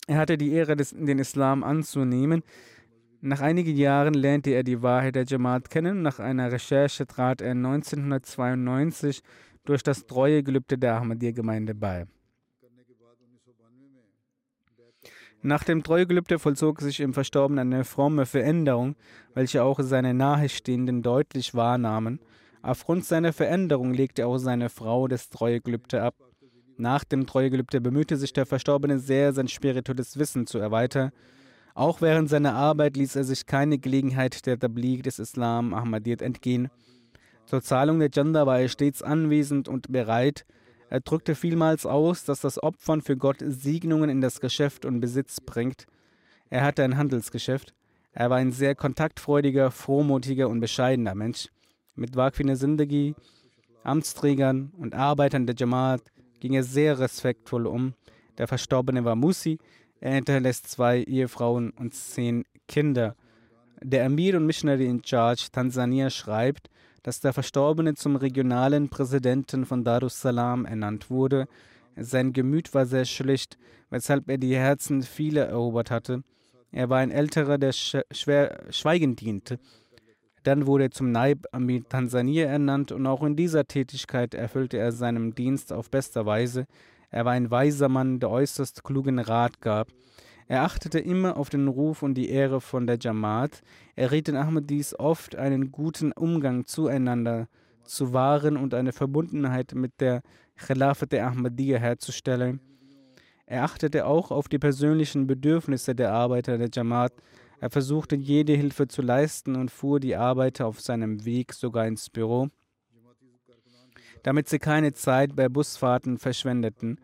Er hatte die Ehre, den Islam anzunehmen. Nach einigen Jahren lernte er die Wahrheit der Jamaat kennen. Nach einer Recherche trat er 1992 durch das Treuegelübde der Ahmadiyya-Gemeinde bei. Nach dem Treuegelübde vollzog sich im Verstorbenen eine fromme Veränderung, welche auch seine Nahestehenden deutlich wahrnahmen. Aufgrund seiner Veränderung legte auch seine Frau das Treuegelübde ab. Nach dem Treuegelübde bemühte sich der Verstorbene sehr, sein spirituelles Wissen zu erweitern. Auch während seiner Arbeit ließ er sich keine Gelegenheit der Tabligh des Islam Ahmadiyyat entgehen. Zur Zahlung der Janda war er stets anwesend und bereit, er drückte vielmals aus, dass das Opfern für Gott Segnungen in das Geschäft und Besitz bringt. Er hatte ein Handelsgeschäft. Er war ein sehr kontaktfreudiger, frohmutiger und bescheidener Mensch. Mit Waqfine Sindagi, Amtsträgern und Arbeitern der Jamaat ging er sehr respektvoll um. Der Verstorbene war Musi. Er hinterlässt zwei Ehefrauen und zehn Kinder. Der Amir und Missionary in Charge Tansania schreibt, dass der Verstorbene zum regionalen Präsidenten von Darussalam ernannt wurde. Sein Gemüt war sehr schlicht, weshalb er die Herzen vieler erobert hatte. Er war ein Älterer, der schwer schweigend diente. Dann wurde er zum Naib Amir Tansania ernannt und auch in dieser Tätigkeit erfüllte er seinen Dienst auf bester Weise. Er war ein weiser Mann, der äußerst klugen Rat gab. Er achtete immer auf den Ruf und die Ehre von der Jamaat. Er riet den Ahmadis oft, einen guten Umgang zueinander zu wahren und eine Verbundenheit mit der Khilafat der Ahmadiyya herzustellen. Er achtete auch auf die persönlichen Bedürfnisse der Arbeiter der Jamaat. Er versuchte jede Hilfe zu leisten und fuhr die Arbeiter auf seinem Weg sogar ins Büro, damit sie keine Zeit bei Busfahrten verschwendeten.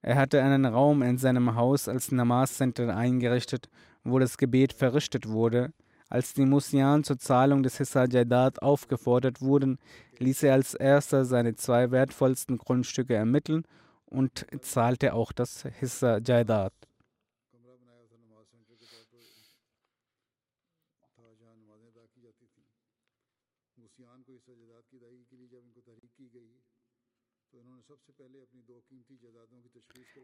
Er hatte einen Raum in seinem Haus als Namaz-Center eingerichtet, wo das Gebet verrichtet wurde. Als die Musian zur Zahlung des Hissa Jaidat aufgefordert wurden, ließ er als erster seine zwei wertvollsten Grundstücke ermitteln und zahlte auch das Hissa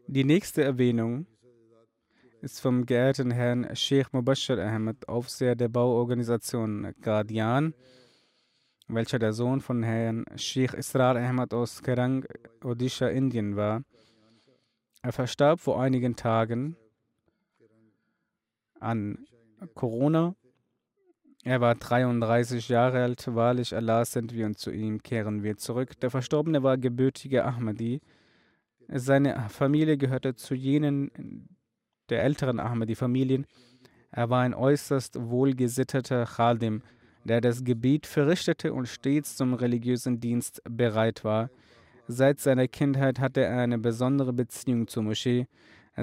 Die nächste Erwähnung ist vom geehrten Herrn Sheikh Mubashir Ahmed, Aufseher der Bauorganisation Guardian, welcher der Sohn von Herrn Sheikh Israr Ahmed aus Kerang, Odisha, Indien war. Er verstarb vor einigen Tagen an Corona. Er war 33 Jahre alt. Wahrlich, Allah sind wir und zu ihm kehren wir zurück. Der Verstorbene war gebürtiger Ahmadi. Seine Familie gehörte zu jenen der älteren Ahmadi-Familien. Er war ein äußerst wohlgesitteter Khadim, der das Gebiet verrichtete und stets zum religiösen Dienst bereit war. Seit seiner Kindheit hatte er eine besondere Beziehung zur Moschee.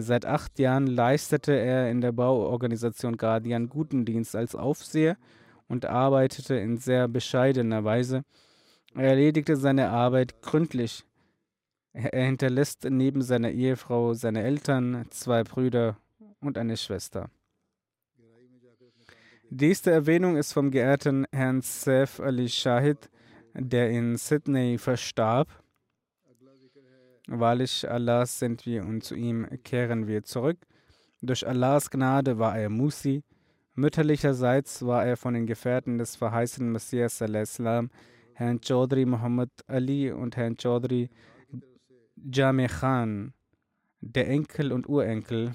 Seit acht Jahren leistete er in der Bauorganisation Guardian guten Dienst als Aufseher und arbeitete in sehr bescheidener Weise. Er erledigte seine Arbeit gründlich. Er hinterlässt neben seiner Ehefrau seine Eltern, zwei Brüder und eine Schwester. Die nächste Erwähnung ist vom geehrten Herrn Saif Ali Shahid, der in Sydney verstarb. Wahrlich, Allahs sind wir und zu ihm kehren wir zurück. Durch Allahs Gnade war er Musi. Mütterlicherseits war er von den Gefährten des verheißenen Messias Islam, Herrn Chaudhry Muhammad Ali und Herrn Chaudhry Jame Khan, der Enkel und Urenkel.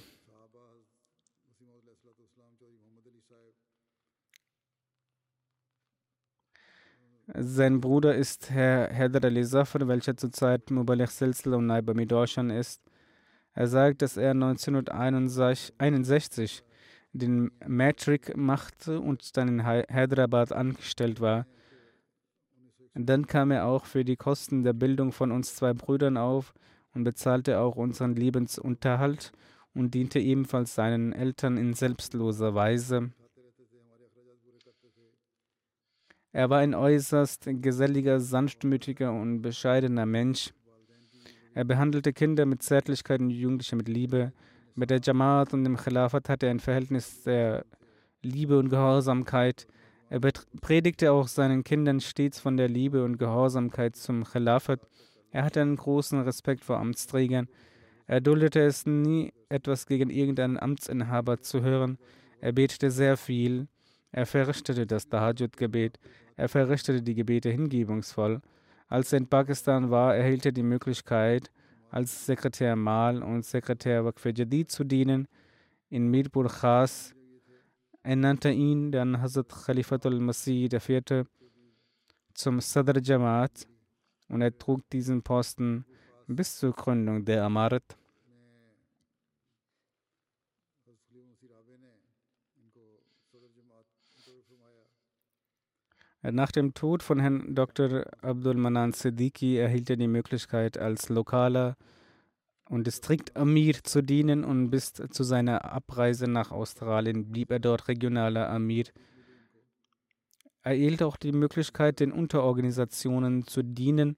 Sein Bruder ist Herr Hedr Ali welcher zurzeit Mubarak Silsel und Naib Midoshan ist. Er sagt, dass er 1961 den Matric machte und dann in Hyderabad angestellt war. Dann kam er auch für die Kosten der Bildung von uns zwei Brüdern auf und bezahlte auch unseren Lebensunterhalt und diente ebenfalls seinen Eltern in selbstloser Weise. Er war ein äußerst geselliger, sanftmütiger und bescheidener Mensch. Er behandelte Kinder mit Zärtlichkeit und Jugendliche mit Liebe. Mit der Jamaat und dem Khilafat hatte er ein Verhältnis der Liebe und Gehorsamkeit. Er predigte auch seinen Kindern stets von der Liebe und Gehorsamkeit zum Khilafat. Er hatte einen großen Respekt vor Amtsträgern. Er duldete es nie, etwas gegen irgendeinen Amtsinhaber zu hören. Er betete sehr viel. Er verrichtete das Tahajjud-Gebet. Er verrichtete die Gebete hingebungsvoll. Als er in Pakistan war, erhielt er die Möglichkeit, als Sekretär Mal und Sekretär Waqf Jadid zu dienen. In Mirpur Khas ernannte ihn dann Hazrat Khalifatul Masih IV. zum Sadr Jamaat und er trug diesen Posten bis zur Gründung der Amarat. Nach dem Tod von Herrn Dr. Abdul Manan Siddiqui erhielt er die Möglichkeit, als lokaler und Distrikt-Amir zu dienen und bis zu seiner Abreise nach Australien blieb er dort regionaler Amir. Er erhielt auch die Möglichkeit, den Unterorganisationen zu dienen.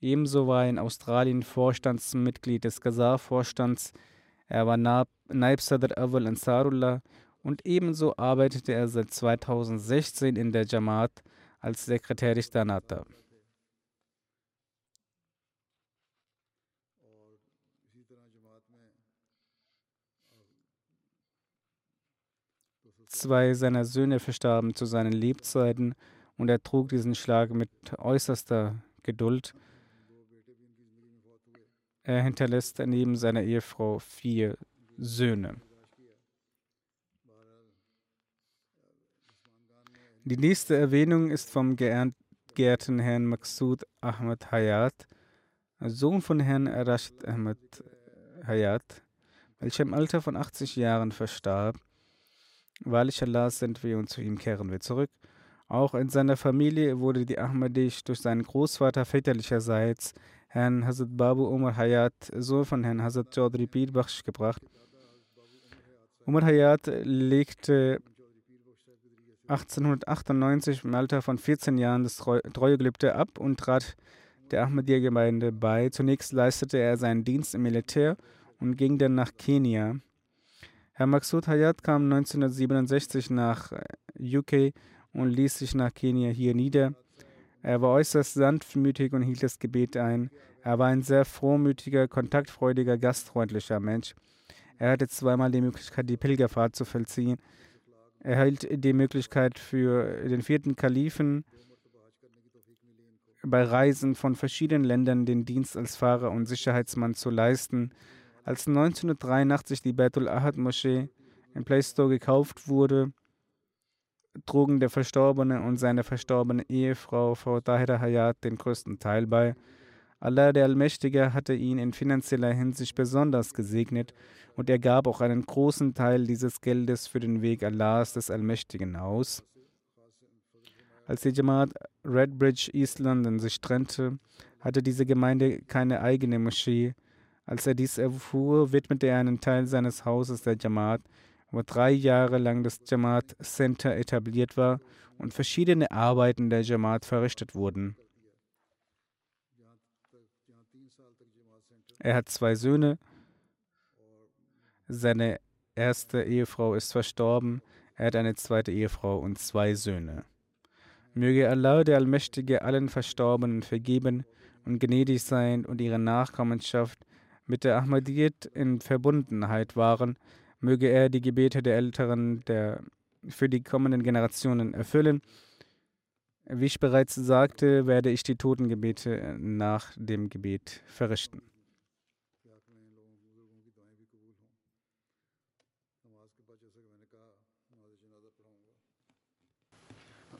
Ebenso war er in Australien Vorstandsmitglied des Gazar-Vorstands. Er war Naib Sadr Awal Ansarullah und ebenso arbeitete er seit 2016 in der Jamaat als Sekretär des Danata. Zwei seiner Söhne verstarben zu seinen Lebzeiten und er trug diesen Schlag mit äußerster Geduld. Er hinterlässt neben seiner Ehefrau vier Söhne. Die nächste Erwähnung ist vom geehrten Herrn Maksud Ahmad Hayat, Sohn von Herrn Rashid Ahmad Hayat, welcher im Alter von 80 Jahren verstarb. Wahrlich Allah sind wir und zu ihm kehren wir zurück. Auch in seiner Familie wurde die Ahmadisch durch seinen Großvater väterlicherseits, Herrn Hazrat Babu Umar Hayat, Sohn von Herrn Hazrat Chaudhry Pir gebracht. Umar Hayat legte 1898 im Alter von 14 Jahren das Treuegelübde ab und trat der Ahmadiyya-Gemeinde bei. Zunächst leistete er seinen Dienst im Militär und ging dann nach Kenia. Herr Maksud Hayat kam 1967 nach äh, UK und ließ sich nach Kenia hier nieder. Er war äußerst sanftmütig und hielt das Gebet ein. Er war ein sehr frohmütiger, kontaktfreudiger, gastfreundlicher Mensch. Er hatte zweimal die Möglichkeit, die Pilgerfahrt zu vollziehen erhält die Möglichkeit für den vierten Kalifen bei Reisen von verschiedenen Ländern den Dienst als Fahrer und Sicherheitsmann zu leisten. Als 1983 die Baitul Ahad Moschee im Play Store gekauft wurde, trugen der Verstorbene und seine verstorbene Ehefrau Frau Tahira Hayat den größten Teil bei. Allah der Allmächtige hatte ihn in finanzieller Hinsicht besonders gesegnet und er gab auch einen großen Teil dieses Geldes für den Weg Allahs des Allmächtigen aus. Als die Jamaat Redbridge East London sich trennte, hatte diese Gemeinde keine eigene Moschee. Als er dies erfuhr, widmete er einen Teil seines Hauses der Jamaat, wo drei Jahre lang das Jamaat Center etabliert war und verschiedene Arbeiten der Jamaat verrichtet wurden. Er hat zwei Söhne. Seine erste Ehefrau ist verstorben. Er hat eine zweite Ehefrau und zwei Söhne. Möge Allah, der Allmächtige, allen Verstorbenen vergeben und gnädig sein und ihre Nachkommenschaft mit der Ahmadiyyat in Verbundenheit wahren. Möge er die Gebete der Älteren der, für die kommenden Generationen erfüllen. Wie ich bereits sagte, werde ich die Totengebete nach dem Gebet verrichten.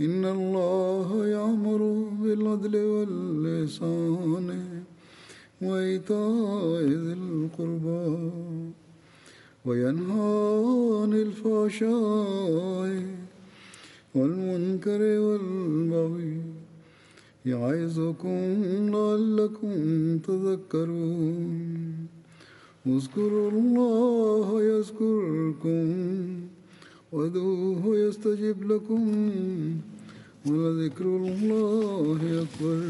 إن الله يأمر بالعدل واللسان وإيتاء ذي القربى وينهى عن الفحشاء والمنكر والبغي يعظكم لعلكم تذكرون اذكروا الله يذكركم وادعوه يستجب لكم ولذكر الله أكبر